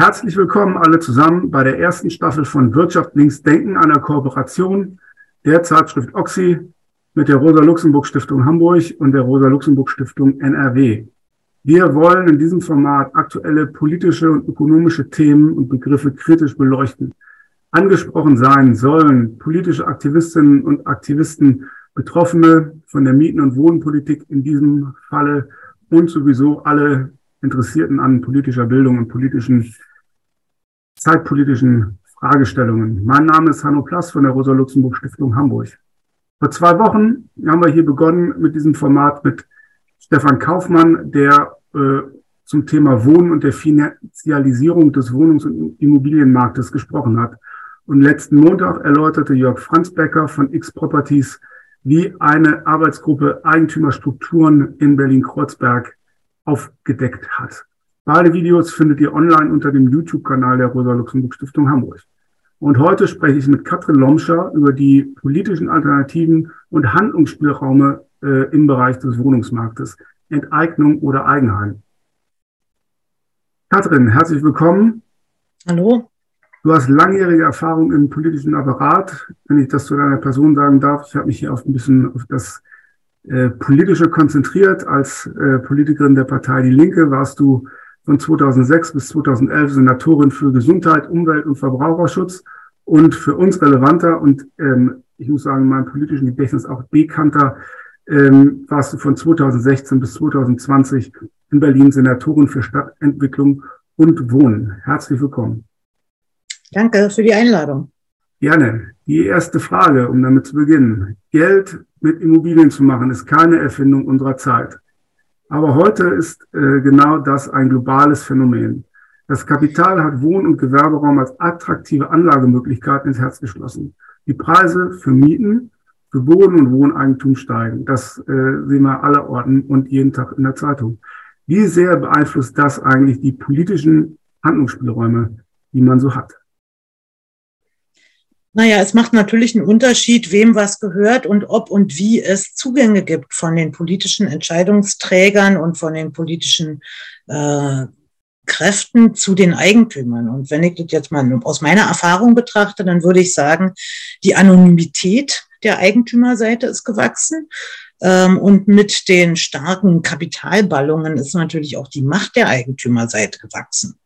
Herzlich willkommen alle zusammen bei der ersten Staffel von Wirtschaft links denken, einer Kooperation der Zeitschrift Oxy mit der Rosa-Luxemburg-Stiftung Hamburg und der Rosa-Luxemburg-Stiftung NRW. Wir wollen in diesem Format aktuelle politische und ökonomische Themen und Begriffe kritisch beleuchten. Angesprochen sein sollen politische Aktivistinnen und Aktivisten, Betroffene von der Mieten- und Wohnpolitik in diesem Falle und sowieso alle Interessierten an politischer Bildung und politischen, zeitpolitischen Fragestellungen. Mein Name ist Hanno Plass von der Rosa-Luxemburg-Stiftung Hamburg. Vor zwei Wochen haben wir hier begonnen mit diesem Format mit Stefan Kaufmann, der äh, zum Thema Wohnen und der Finanzialisierung des Wohnungs- und Immobilienmarktes gesprochen hat. Und letzten Montag erläuterte Jörg Franzbecker von X Properties, wie eine Arbeitsgruppe Eigentümerstrukturen in Berlin-Kreuzberg aufgedeckt hat. Beide Videos findet ihr online unter dem YouTube-Kanal der Rosa-Luxemburg-Stiftung Hamburg. Und heute spreche ich mit Katrin Lomscher über die politischen Alternativen und Handlungsspielräume äh, im Bereich des Wohnungsmarktes, Enteignung oder Eigenheim. Katrin, herzlich willkommen. Hallo. Du hast langjährige Erfahrung im politischen Apparat. Wenn ich das zu deiner Person sagen darf, ich habe mich hier auf ein bisschen auf das äh, Politische konzentriert. Als äh, Politikerin der Partei Die Linke warst du von 2006 bis 2011 Senatorin für Gesundheit, Umwelt und Verbraucherschutz und für uns relevanter und ähm, ich muss sagen, in meinem politischen Gedächtnis auch bekannter, ähm, warst du von 2016 bis 2020 in Berlin Senatorin für Stadtentwicklung und Wohnen. Herzlich willkommen. Danke für die Einladung. Gerne. Die erste Frage, um damit zu beginnen. Geld mit Immobilien zu machen, ist keine Erfindung unserer Zeit. Aber heute ist äh, genau das ein globales Phänomen. Das Kapital hat Wohn- und Gewerberaum als attraktive Anlagemöglichkeit ins Herz geschlossen. Die Preise für Mieten, für Boden- und Wohneigentum steigen. Das äh, sehen wir aller Orten und jeden Tag in der Zeitung. Wie sehr beeinflusst das eigentlich die politischen Handlungsspielräume, die man so hat? Naja, es macht natürlich einen Unterschied, wem was gehört und ob und wie es Zugänge gibt von den politischen Entscheidungsträgern und von den politischen äh, Kräften zu den Eigentümern. Und wenn ich das jetzt mal aus meiner Erfahrung betrachte, dann würde ich sagen, die Anonymität der Eigentümerseite ist gewachsen. Ähm, und mit den starken Kapitalballungen ist natürlich auch die Macht der Eigentümerseite gewachsen.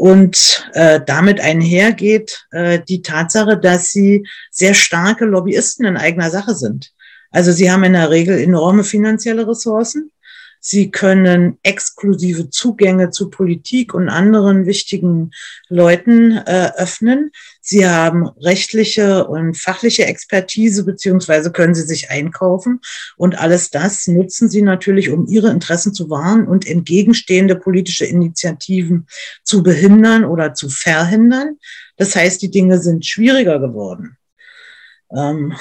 Und äh, damit einhergeht äh, die Tatsache, dass sie sehr starke Lobbyisten in eigener Sache sind. Also sie haben in der Regel enorme finanzielle Ressourcen. Sie können exklusive Zugänge zu Politik und anderen wichtigen Leuten äh, öffnen. Sie haben rechtliche und fachliche Expertise, beziehungsweise können sie sich einkaufen. Und alles das nutzen sie natürlich, um ihre Interessen zu wahren und entgegenstehende politische Initiativen zu behindern oder zu verhindern. Das heißt, die Dinge sind schwieriger geworden. Ähm,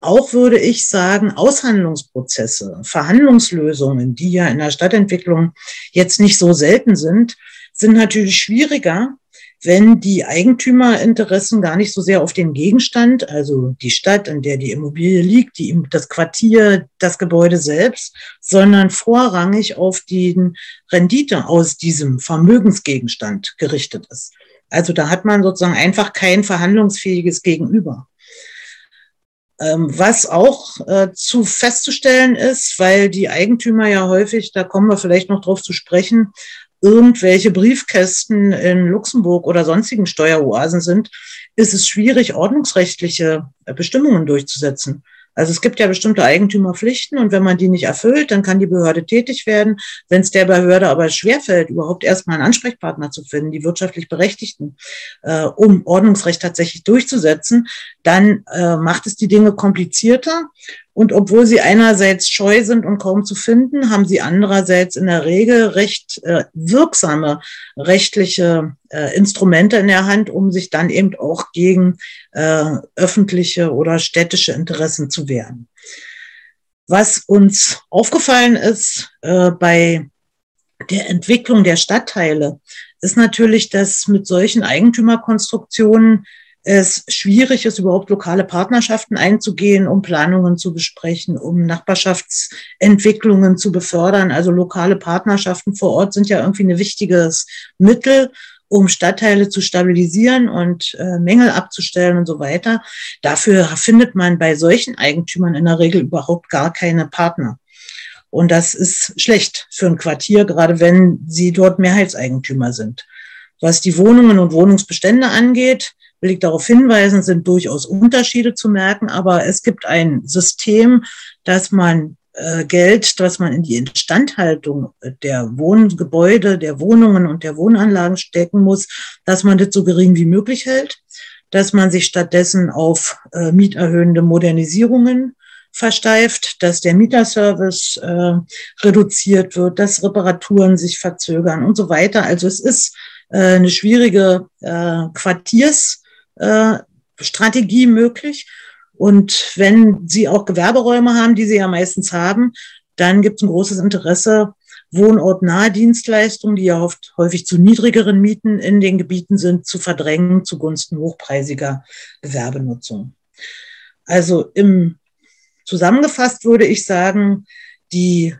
auch würde ich sagen, Aushandlungsprozesse, Verhandlungslösungen, die ja in der Stadtentwicklung jetzt nicht so selten sind, sind natürlich schwieriger, wenn die Eigentümerinteressen gar nicht so sehr auf den Gegenstand, also die Stadt, in der die Immobilie liegt, die, das Quartier, das Gebäude selbst, sondern vorrangig auf den Rendite aus diesem Vermögensgegenstand gerichtet ist. Also da hat man sozusagen einfach kein verhandlungsfähiges Gegenüber. Ähm, was auch äh, zu festzustellen ist, weil die Eigentümer ja häufig, da kommen wir vielleicht noch drauf zu sprechen, irgendwelche Briefkästen in Luxemburg oder sonstigen Steueroasen sind, ist es schwierig, ordnungsrechtliche Bestimmungen durchzusetzen. Also es gibt ja bestimmte Eigentümerpflichten und wenn man die nicht erfüllt, dann kann die Behörde tätig werden. Wenn es der Behörde aber schwerfällt, überhaupt erstmal einen Ansprechpartner zu finden, die wirtschaftlich Berechtigten, äh, um Ordnungsrecht tatsächlich durchzusetzen, dann äh, macht es die Dinge komplizierter und obwohl sie einerseits scheu sind und kaum zu finden, haben sie andererseits in der Regel recht äh, wirksame rechtliche äh, Instrumente in der Hand, um sich dann eben auch gegen äh, öffentliche oder städtische Interessen zu wehren. Was uns aufgefallen ist äh, bei der Entwicklung der Stadtteile, ist natürlich, dass mit solchen Eigentümerkonstruktionen es schwierig ist, überhaupt lokale Partnerschaften einzugehen, um Planungen zu besprechen, um Nachbarschaftsentwicklungen zu befördern. Also lokale Partnerschaften vor Ort sind ja irgendwie ein wichtiges Mittel, um Stadtteile zu stabilisieren und äh, Mängel abzustellen und so weiter. Dafür findet man bei solchen Eigentümern in der Regel überhaupt gar keine Partner. Und das ist schlecht für ein Quartier, gerade wenn sie dort Mehrheitseigentümer sind. Was die Wohnungen und Wohnungsbestände angeht, will ich darauf hinweisen, sind durchaus Unterschiede zu merken, aber es gibt ein System, dass man äh, Geld, das man in die Instandhaltung der Wohngebäude, der Wohnungen und der Wohnanlagen stecken muss, dass man das so gering wie möglich hält, dass man sich stattdessen auf äh, mieterhöhende Modernisierungen versteift, dass der Mieterservice äh, reduziert wird, dass Reparaturen sich verzögern und so weiter. Also es ist äh, eine schwierige äh, äh, möglich. Und wenn Sie auch Gewerberäume haben, die Sie ja meistens haben, dann gibt es ein großes Interesse, wohnortnahe Dienstleistungen, die ja oft häufig zu niedrigeren Mieten in den Gebieten sind, zu verdrängen zugunsten hochpreisiger Gewerbenutzung. Also im Zusammengefasst würde ich sagen, die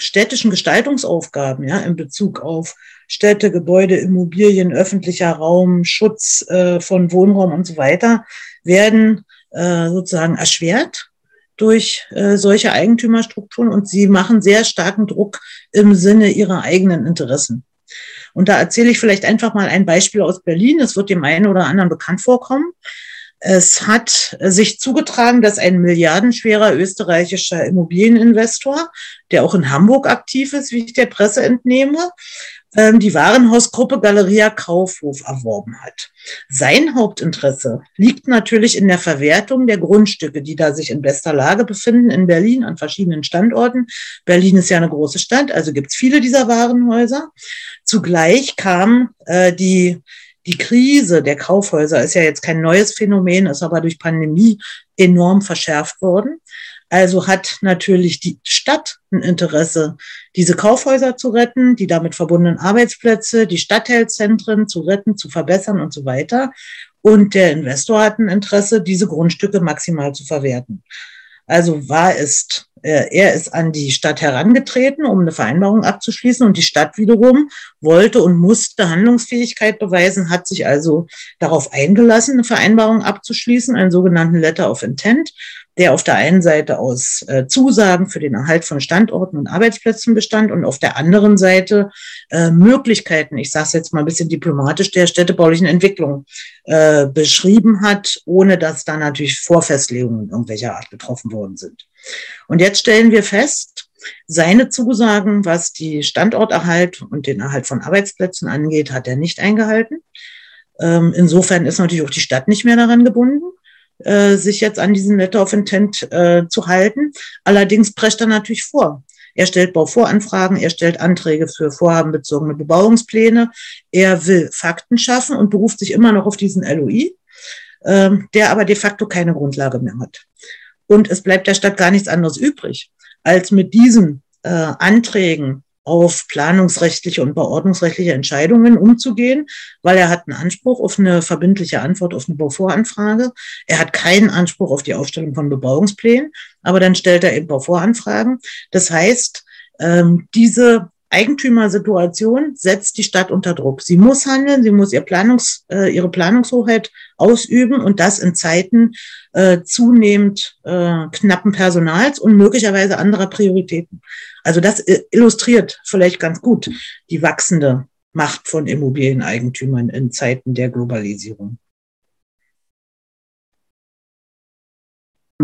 städtischen Gestaltungsaufgaben ja, in Bezug auf Städte, Gebäude, Immobilien, öffentlicher Raum, Schutz äh, von Wohnraum und so weiter werden äh, sozusagen erschwert durch äh, solche Eigentümerstrukturen und sie machen sehr starken Druck im Sinne ihrer eigenen Interessen. Und da erzähle ich vielleicht einfach mal ein Beispiel aus Berlin. Es wird dem einen oder anderen bekannt vorkommen. Es hat sich zugetragen, dass ein milliardenschwerer österreichischer Immobilieninvestor, der auch in Hamburg aktiv ist, wie ich der Presse entnehme, ähm, die Warenhausgruppe Galeria Kaufhof erworben hat. Sein Hauptinteresse liegt natürlich in der Verwertung der Grundstücke, die da sich in bester Lage befinden in Berlin an verschiedenen Standorten. Berlin ist ja eine große Stadt, also gibt es viele dieser Warenhäuser. Zugleich kam äh, die die Krise der Kaufhäuser ist ja jetzt kein neues Phänomen, ist aber durch Pandemie enorm verschärft worden. Also hat natürlich die Stadt ein Interesse, diese Kaufhäuser zu retten, die damit verbundenen Arbeitsplätze, die Stadtteilzentren zu retten, zu verbessern und so weiter. Und der Investor hat ein Interesse, diese Grundstücke maximal zu verwerten. Also war es, äh, er ist an die Stadt herangetreten, um eine Vereinbarung abzuschließen. Und die Stadt wiederum wollte und musste Handlungsfähigkeit beweisen, hat sich also darauf eingelassen, eine Vereinbarung abzuschließen, einen sogenannten Letter of Intent der auf der einen Seite aus äh, Zusagen für den Erhalt von Standorten und Arbeitsplätzen bestand und auf der anderen Seite äh, Möglichkeiten, ich sage es jetzt mal ein bisschen diplomatisch, der städtebaulichen Entwicklung äh, beschrieben hat, ohne dass da natürlich Vorfestlegungen irgendwelcher Art getroffen worden sind. Und jetzt stellen wir fest, seine Zusagen, was die Standorterhalt und den Erhalt von Arbeitsplätzen angeht, hat er nicht eingehalten. Ähm, insofern ist natürlich auch die Stadt nicht mehr daran gebunden. Äh, sich jetzt an diesen Letter of Intent äh, zu halten. Allerdings prescht er natürlich vor. Er stellt Bauvoranfragen, er stellt Anträge für vorhabenbezogene Bebauungspläne. Er will Fakten schaffen und beruft sich immer noch auf diesen LOI, äh, der aber de facto keine Grundlage mehr hat. Und es bleibt der Stadt gar nichts anderes übrig, als mit diesen äh, Anträgen auf planungsrechtliche und beordnungsrechtliche Entscheidungen umzugehen, weil er hat einen Anspruch auf eine verbindliche Antwort auf eine Bauvoranfrage. Er hat keinen Anspruch auf die Aufstellung von Bebauungsplänen, aber dann stellt er eben Bauvoranfragen. Das heißt, ähm, diese Eigentümersituation setzt die Stadt unter Druck. Sie muss handeln, sie muss ihr Planungs, äh, ihre Planungshoheit ausüben und das in Zeiten äh, zunehmend äh, knappen Personals und möglicherweise anderer Prioritäten. Also das äh, illustriert vielleicht ganz gut die wachsende Macht von Immobilieneigentümern in Zeiten der Globalisierung.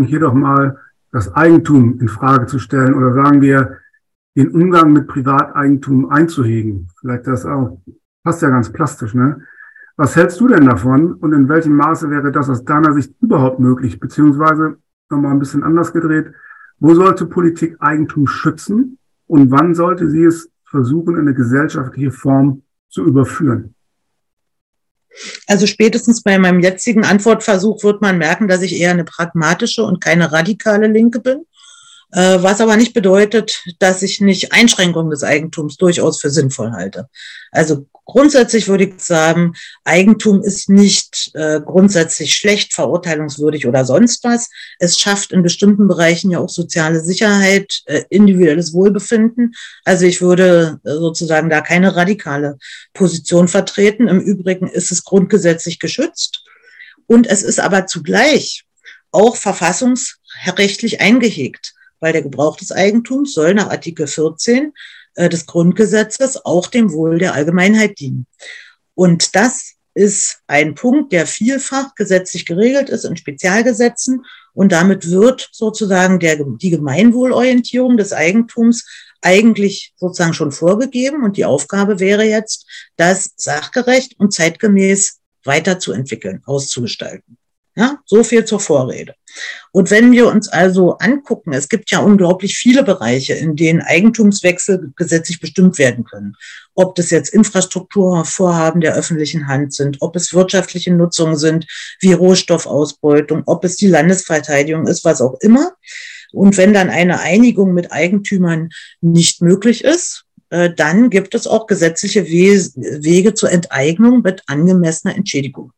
Hier doch mal das Eigentum in Frage zu stellen oder sagen wir, den Umgang mit Privateigentum einzuhegen. Vielleicht das auch, passt ja ganz plastisch, ne? Was hältst du denn davon und in welchem Maße wäre das aus deiner Sicht überhaupt möglich? Beziehungsweise nochmal ein bisschen anders gedreht. Wo sollte Politik Eigentum schützen und wann sollte sie es versuchen, in eine gesellschaftliche Form zu überführen? Also spätestens bei meinem jetzigen Antwortversuch wird man merken, dass ich eher eine pragmatische und keine radikale Linke bin. Äh, was aber nicht bedeutet, dass ich nicht Einschränkungen des Eigentums durchaus für sinnvoll halte. Also grundsätzlich würde ich sagen, Eigentum ist nicht äh, grundsätzlich schlecht, verurteilungswürdig oder sonst was. Es schafft in bestimmten Bereichen ja auch soziale Sicherheit, äh, individuelles Wohlbefinden. Also ich würde äh, sozusagen da keine radikale Position vertreten. Im Übrigen ist es grundgesetzlich geschützt. Und es ist aber zugleich auch verfassungsrechtlich eingehegt, weil der Gebrauch des Eigentums soll nach Artikel 14 äh, des Grundgesetzes auch dem Wohl der Allgemeinheit dienen. Und das ist ein Punkt, der vielfach gesetzlich geregelt ist in Spezialgesetzen. Und damit wird sozusagen der, die Gemeinwohlorientierung des Eigentums eigentlich sozusagen schon vorgegeben. Und die Aufgabe wäre jetzt, das sachgerecht und zeitgemäß weiterzuentwickeln, auszugestalten. Ja, so viel zur Vorrede. Und wenn wir uns also angucken, es gibt ja unglaublich viele Bereiche, in denen Eigentumswechsel gesetzlich bestimmt werden können. Ob das jetzt Infrastrukturvorhaben der öffentlichen Hand sind, ob es wirtschaftliche Nutzungen sind, wie Rohstoffausbeutung, ob es die Landesverteidigung ist, was auch immer. Und wenn dann eine Einigung mit Eigentümern nicht möglich ist, äh, dann gibt es auch gesetzliche Wege zur Enteignung mit angemessener Entschädigung.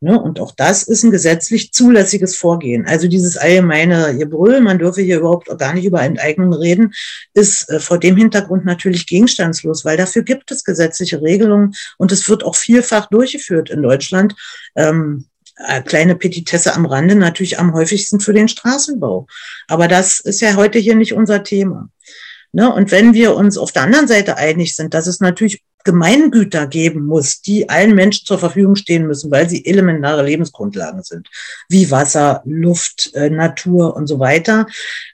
Ne? Und auch das ist ein gesetzlich zulässiges Vorgehen. Also dieses allgemeine Gebrüll, man dürfe hier überhaupt gar nicht über Enteignung reden, ist äh, vor dem Hintergrund natürlich gegenstandslos, weil dafür gibt es gesetzliche Regelungen und es wird auch vielfach durchgeführt in Deutschland. Ähm, äh, kleine Petitesse am Rande, natürlich am häufigsten für den Straßenbau. Aber das ist ja heute hier nicht unser Thema. Ne? Und wenn wir uns auf der anderen Seite einig sind, dass es natürlich Gemeingüter geben muss, die allen Menschen zur Verfügung stehen müssen, weil sie elementare Lebensgrundlagen sind, wie Wasser, Luft, äh, Natur und so weiter,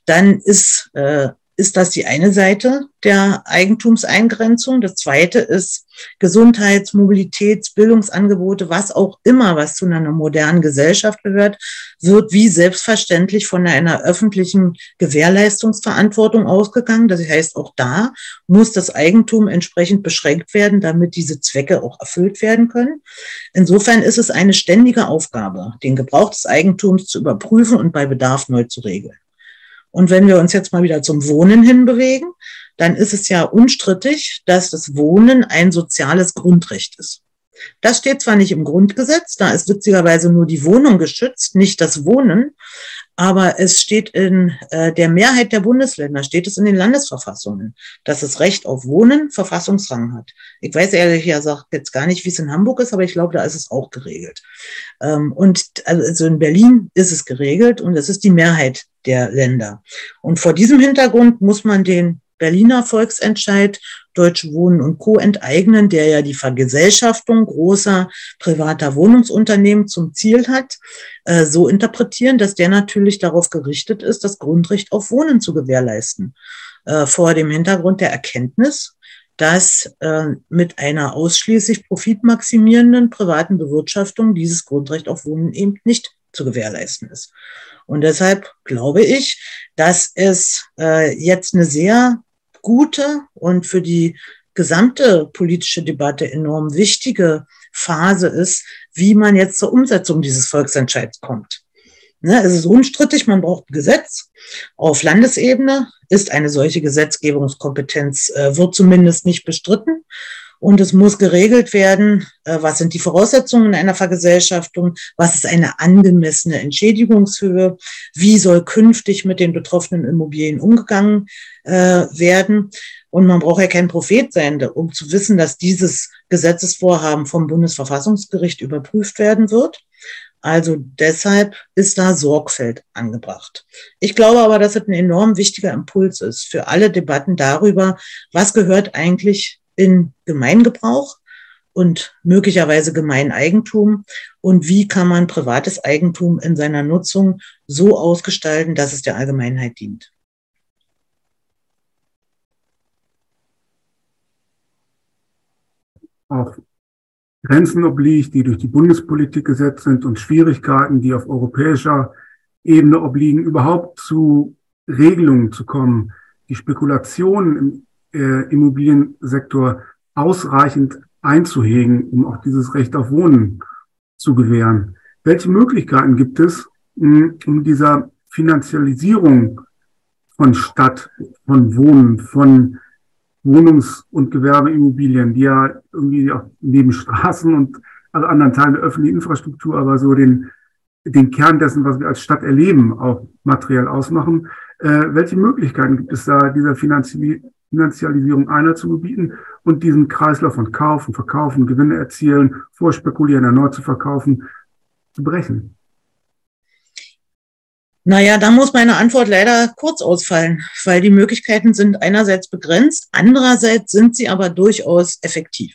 dann ist äh, ist das die eine Seite der Eigentumseingrenzung. Das zweite ist Gesundheits-, Mobilitäts-, Bildungsangebote, was auch immer, was zu einer modernen Gesellschaft gehört, wird wie selbstverständlich von einer öffentlichen Gewährleistungsverantwortung ausgegangen. Das heißt, auch da muss das Eigentum entsprechend beschränkt werden, damit diese Zwecke auch erfüllt werden können. Insofern ist es eine ständige Aufgabe, den Gebrauch des Eigentums zu überprüfen und bei Bedarf neu zu regeln. Und wenn wir uns jetzt mal wieder zum Wohnen hinbewegen, dann ist es ja unstrittig, dass das Wohnen ein soziales Grundrecht ist. Das steht zwar nicht im Grundgesetz, da ist witzigerweise nur die Wohnung geschützt, nicht das Wohnen, aber es steht in äh, der Mehrheit der Bundesländer, steht es in den Landesverfassungen, dass das Recht auf Wohnen Verfassungsrang hat. Ich weiß ehrlich gesagt jetzt gar nicht, wie es in Hamburg ist, aber ich glaube, da ist es auch geregelt. Ähm, und also in Berlin ist es geregelt und es ist die Mehrheit der Länder. Und vor diesem Hintergrund muss man den Berliner Volksentscheid Deutsche Wohnen und Co. enteignen, der ja die Vergesellschaftung großer privater Wohnungsunternehmen zum Ziel hat, äh, so interpretieren, dass der natürlich darauf gerichtet ist, das Grundrecht auf Wohnen zu gewährleisten. Äh, vor dem Hintergrund der Erkenntnis, dass äh, mit einer ausschließlich profitmaximierenden privaten Bewirtschaftung dieses Grundrecht auf Wohnen eben nicht zu gewährleisten ist. Und deshalb glaube ich, dass es äh, jetzt eine sehr gute und für die gesamte politische Debatte enorm wichtige Phase ist, wie man jetzt zur Umsetzung dieses Volksentscheids kommt. Ne, es ist unstrittig, man braucht ein Gesetz. Auf Landesebene ist eine solche Gesetzgebungskompetenz, äh, wird zumindest nicht bestritten. Und es muss geregelt werden, äh, was sind die Voraussetzungen einer Vergesellschaftung, was ist eine angemessene Entschädigungshöhe, wie soll künftig mit den betroffenen Immobilien umgegangen äh, werden. Und man braucht ja kein Prophet sein, um zu wissen, dass dieses Gesetzesvorhaben vom Bundesverfassungsgericht überprüft werden wird. Also deshalb ist da Sorgfalt angebracht. Ich glaube aber, dass es ein enorm wichtiger Impuls ist für alle Debatten darüber, was gehört eigentlich in Gemeingebrauch und möglicherweise Gemeineigentum und wie kann man privates Eigentum in seiner Nutzung so ausgestalten, dass es der Allgemeinheit dient. Auch Grenzen obliegt, die durch die Bundespolitik gesetzt sind und Schwierigkeiten, die auf europäischer Ebene obliegen, überhaupt zu Regelungen zu kommen, die Spekulationen im äh, Immobiliensektor ausreichend einzuhegen, um auch dieses Recht auf Wohnen zu gewähren. Welche Möglichkeiten gibt es, um dieser Finanzialisierung von Stadt, von Wohnen, von Wohnungs- und Gewerbeimmobilien, die ja irgendwie auch neben Straßen und also anderen Teilen der öffentlichen Infrastruktur, aber so den, den Kern dessen, was wir als Stadt erleben, auch materiell ausmachen. Äh, welche Möglichkeiten gibt es da, dieser Finanzi Finanzialisierung einer zu gebieten und diesen Kreislauf von Kaufen, Verkaufen, Gewinne erzielen, vorspekulieren, erneut zu verkaufen, zu brechen? Naja, da muss meine Antwort leider kurz ausfallen, weil die Möglichkeiten sind einerseits begrenzt, andererseits sind sie aber durchaus effektiv.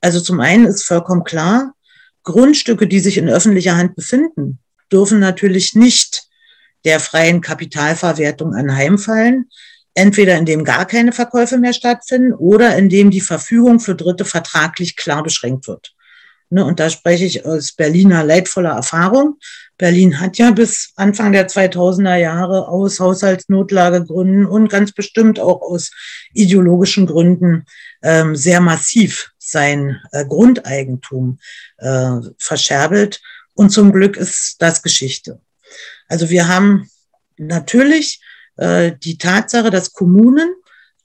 Also zum einen ist vollkommen klar, Grundstücke, die sich in öffentlicher Hand befinden, dürfen natürlich nicht der freien Kapitalverwertung anheimfallen, entweder indem gar keine Verkäufe mehr stattfinden oder indem die Verfügung für Dritte vertraglich klar beschränkt wird. Ne, und da spreche ich aus Berliner leidvoller Erfahrung. Berlin hat ja bis Anfang der 2000er Jahre aus Haushaltsnotlagegründen und ganz bestimmt auch aus ideologischen Gründen ähm, sehr massiv sein äh, Grundeigentum äh, verscherbelt. Und zum Glück ist das Geschichte. Also wir haben natürlich äh, die Tatsache, dass Kommunen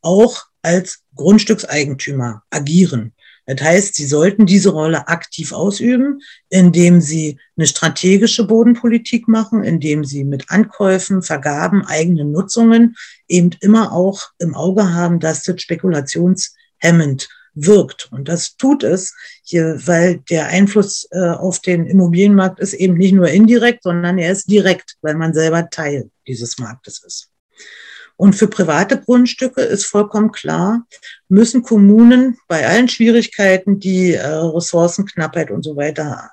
auch als Grundstückseigentümer agieren. Das heißt, sie sollten diese Rolle aktiv ausüben, indem sie eine strategische Bodenpolitik machen, indem sie mit Ankäufen, Vergaben, eigenen Nutzungen eben immer auch im Auge haben, dass das spekulationshemmend wirkt. Und das tut es, hier, weil der Einfluss äh, auf den Immobilienmarkt ist eben nicht nur indirekt, sondern er ist direkt, weil man selber Teil dieses Marktes ist. Und für private Grundstücke ist vollkommen klar, müssen Kommunen bei allen Schwierigkeiten, die äh, Ressourcenknappheit und so weiter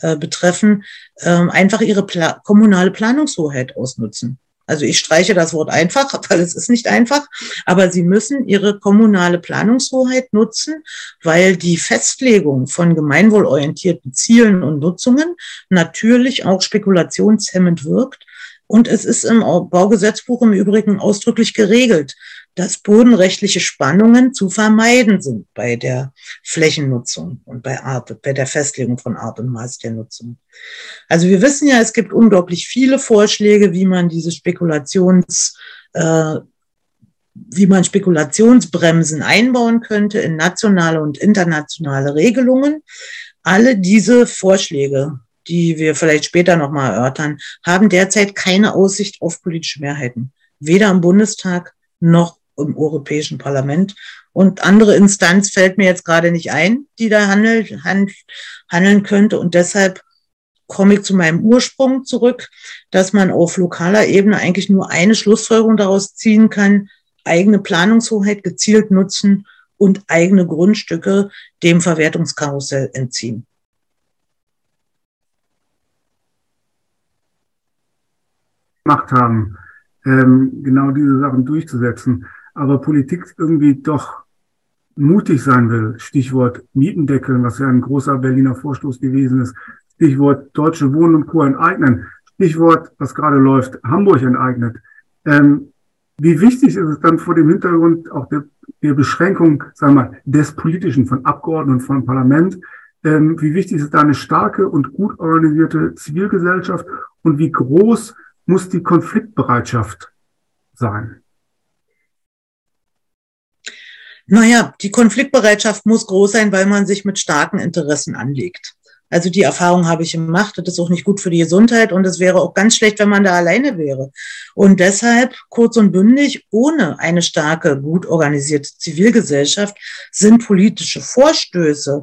äh, betreffen, äh, einfach ihre Pla kommunale Planungshoheit ausnutzen. Also ich streiche das Wort einfach, weil es ist nicht einfach, aber sie müssen ihre kommunale Planungshoheit nutzen, weil die Festlegung von gemeinwohlorientierten Zielen und Nutzungen natürlich auch spekulationshemmend wirkt und es ist im Baugesetzbuch im Übrigen ausdrücklich geregelt, dass bodenrechtliche Spannungen zu vermeiden sind bei der Flächennutzung und bei, Art, bei der Festlegung von Art und Maß der Nutzung. Also wir wissen ja, es gibt unglaublich viele Vorschläge, wie man diese Spekulations, äh, wie man Spekulationsbremsen einbauen könnte in nationale und internationale Regelungen. Alle diese Vorschläge die wir vielleicht später nochmal erörtern, haben derzeit keine Aussicht auf politische Mehrheiten. Weder im Bundestag noch im Europäischen Parlament. Und andere Instanz fällt mir jetzt gerade nicht ein, die da handelt, hand, handeln könnte. Und deshalb komme ich zu meinem Ursprung zurück, dass man auf lokaler Ebene eigentlich nur eine Schlussfolgerung daraus ziehen kann, eigene Planungshoheit gezielt nutzen und eigene Grundstücke dem Verwertungskarussell entziehen. Gemacht haben, ähm, genau diese Sachen durchzusetzen. Aber Politik irgendwie doch mutig sein will, Stichwort Mietendeckel, was ja ein großer Berliner Vorstoß gewesen ist, Stichwort Deutsche Wohnen und Co. enteignen, Stichwort, was gerade läuft, Hamburg enteignet. Ähm, wie wichtig ist es dann vor dem Hintergrund auch der, der Beschränkung, sagen wir mal, des Politischen von Abgeordneten und von Parlament, ähm, wie wichtig ist da eine starke und gut organisierte Zivilgesellschaft und wie groß muss die Konfliktbereitschaft sein? Naja, die Konfliktbereitschaft muss groß sein, weil man sich mit starken Interessen anlegt. Also die Erfahrung habe ich gemacht. Das ist auch nicht gut für die Gesundheit und es wäre auch ganz schlecht, wenn man da alleine wäre. Und deshalb, kurz und bündig, ohne eine starke, gut organisierte Zivilgesellschaft sind politische Vorstöße,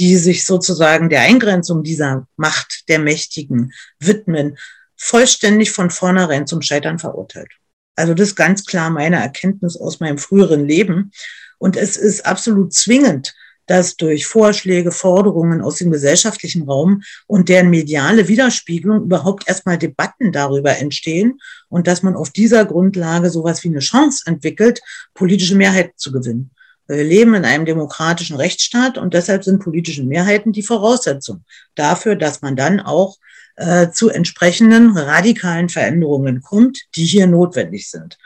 die sich sozusagen der Eingrenzung dieser Macht der Mächtigen widmen, vollständig von vornherein zum Scheitern verurteilt. Also das ist ganz klar meine Erkenntnis aus meinem früheren Leben. Und es ist absolut zwingend, dass durch Vorschläge, Forderungen aus dem gesellschaftlichen Raum und deren mediale Widerspiegelung überhaupt erstmal Debatten darüber entstehen und dass man auf dieser Grundlage sowas wie eine Chance entwickelt, politische Mehrheit zu gewinnen. Wir leben in einem demokratischen Rechtsstaat und deshalb sind politische Mehrheiten die Voraussetzung dafür, dass man dann auch äh, zu entsprechenden radikalen Veränderungen kommt, die hier notwendig sind.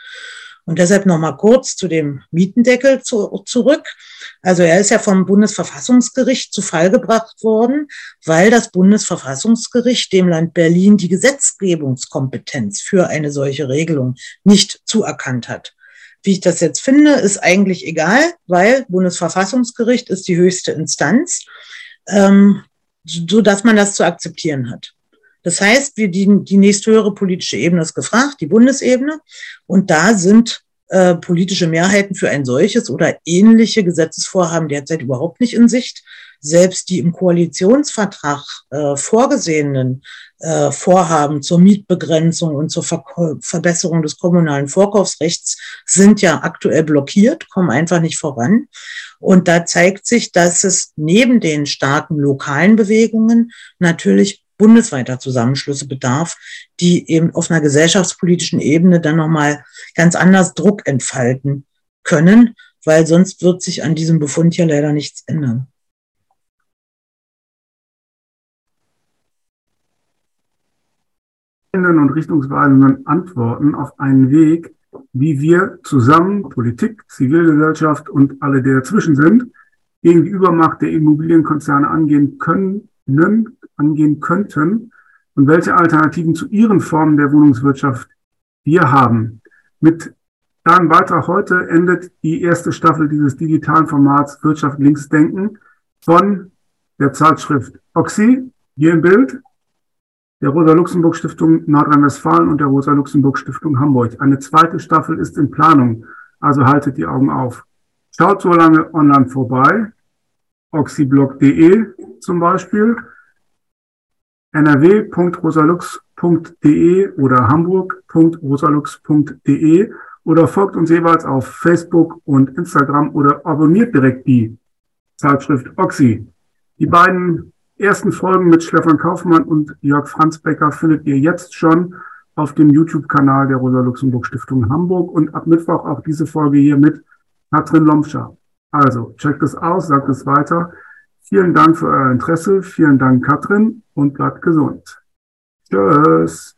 Und deshalb nochmal kurz zu dem Mietendeckel zu, zurück. Also er ist ja vom Bundesverfassungsgericht zu Fall gebracht worden, weil das Bundesverfassungsgericht dem Land Berlin die Gesetzgebungskompetenz für eine solche Regelung nicht zuerkannt hat. Wie ich das jetzt finde, ist eigentlich egal, weil Bundesverfassungsgericht ist die höchste Instanz, ähm, so dass man das zu akzeptieren hat. Das heißt, wir die, die nächsthöhere politische Ebene ist gefragt, die Bundesebene. Und da sind äh, politische Mehrheiten für ein solches oder ähnliche Gesetzesvorhaben derzeit überhaupt nicht in Sicht. Selbst die im Koalitionsvertrag äh, vorgesehenen äh, Vorhaben zur Mietbegrenzung und zur Ver Verbesserung des kommunalen Vorkaufsrechts sind ja aktuell blockiert, kommen einfach nicht voran. Und da zeigt sich, dass es neben den starken lokalen Bewegungen natürlich bundesweiter Zusammenschlüsse bedarf, die eben auf einer gesellschaftspolitischen Ebene dann nochmal ganz anders Druck entfalten können, weil sonst wird sich an diesem Befund ja leider nichts ändern. und richtungsweisenden Antworten auf einen Weg, wie wir zusammen, Politik, Zivilgesellschaft und alle, die dazwischen sind, gegen die Übermacht der Immobilienkonzerne angehen können, angehen könnten und welche Alternativen zu ihren Formen der Wohnungswirtschaft wir haben. Mit einem Beitrag heute endet die erste Staffel dieses digitalen Formats Wirtschaft links denken von der Zeitschrift Oxy, hier im Bild, der Rosa-Luxemburg-Stiftung Nordrhein-Westfalen und der Rosa-Luxemburg-Stiftung Hamburg. Eine zweite Staffel ist in Planung, also haltet die Augen auf. Schaut so lange online vorbei, oxyblog.de zum Beispiel, nrw.rosalux.de oder hamburg.rosalux.de oder folgt uns jeweils auf Facebook und Instagram oder abonniert direkt die Zeitschrift Oxy. Die beiden ersten Folgen mit Stefan Kaufmann und Jörg Franzbecker findet ihr jetzt schon auf dem YouTube-Kanal der Rosa-Luxemburg-Stiftung Hamburg und ab Mittwoch auch diese Folge hier mit Katrin Lomscher. Also, checkt es aus, sagt es weiter. Vielen Dank für euer Interesse. Vielen Dank, Katrin, und bleibt gesund. Tschüss.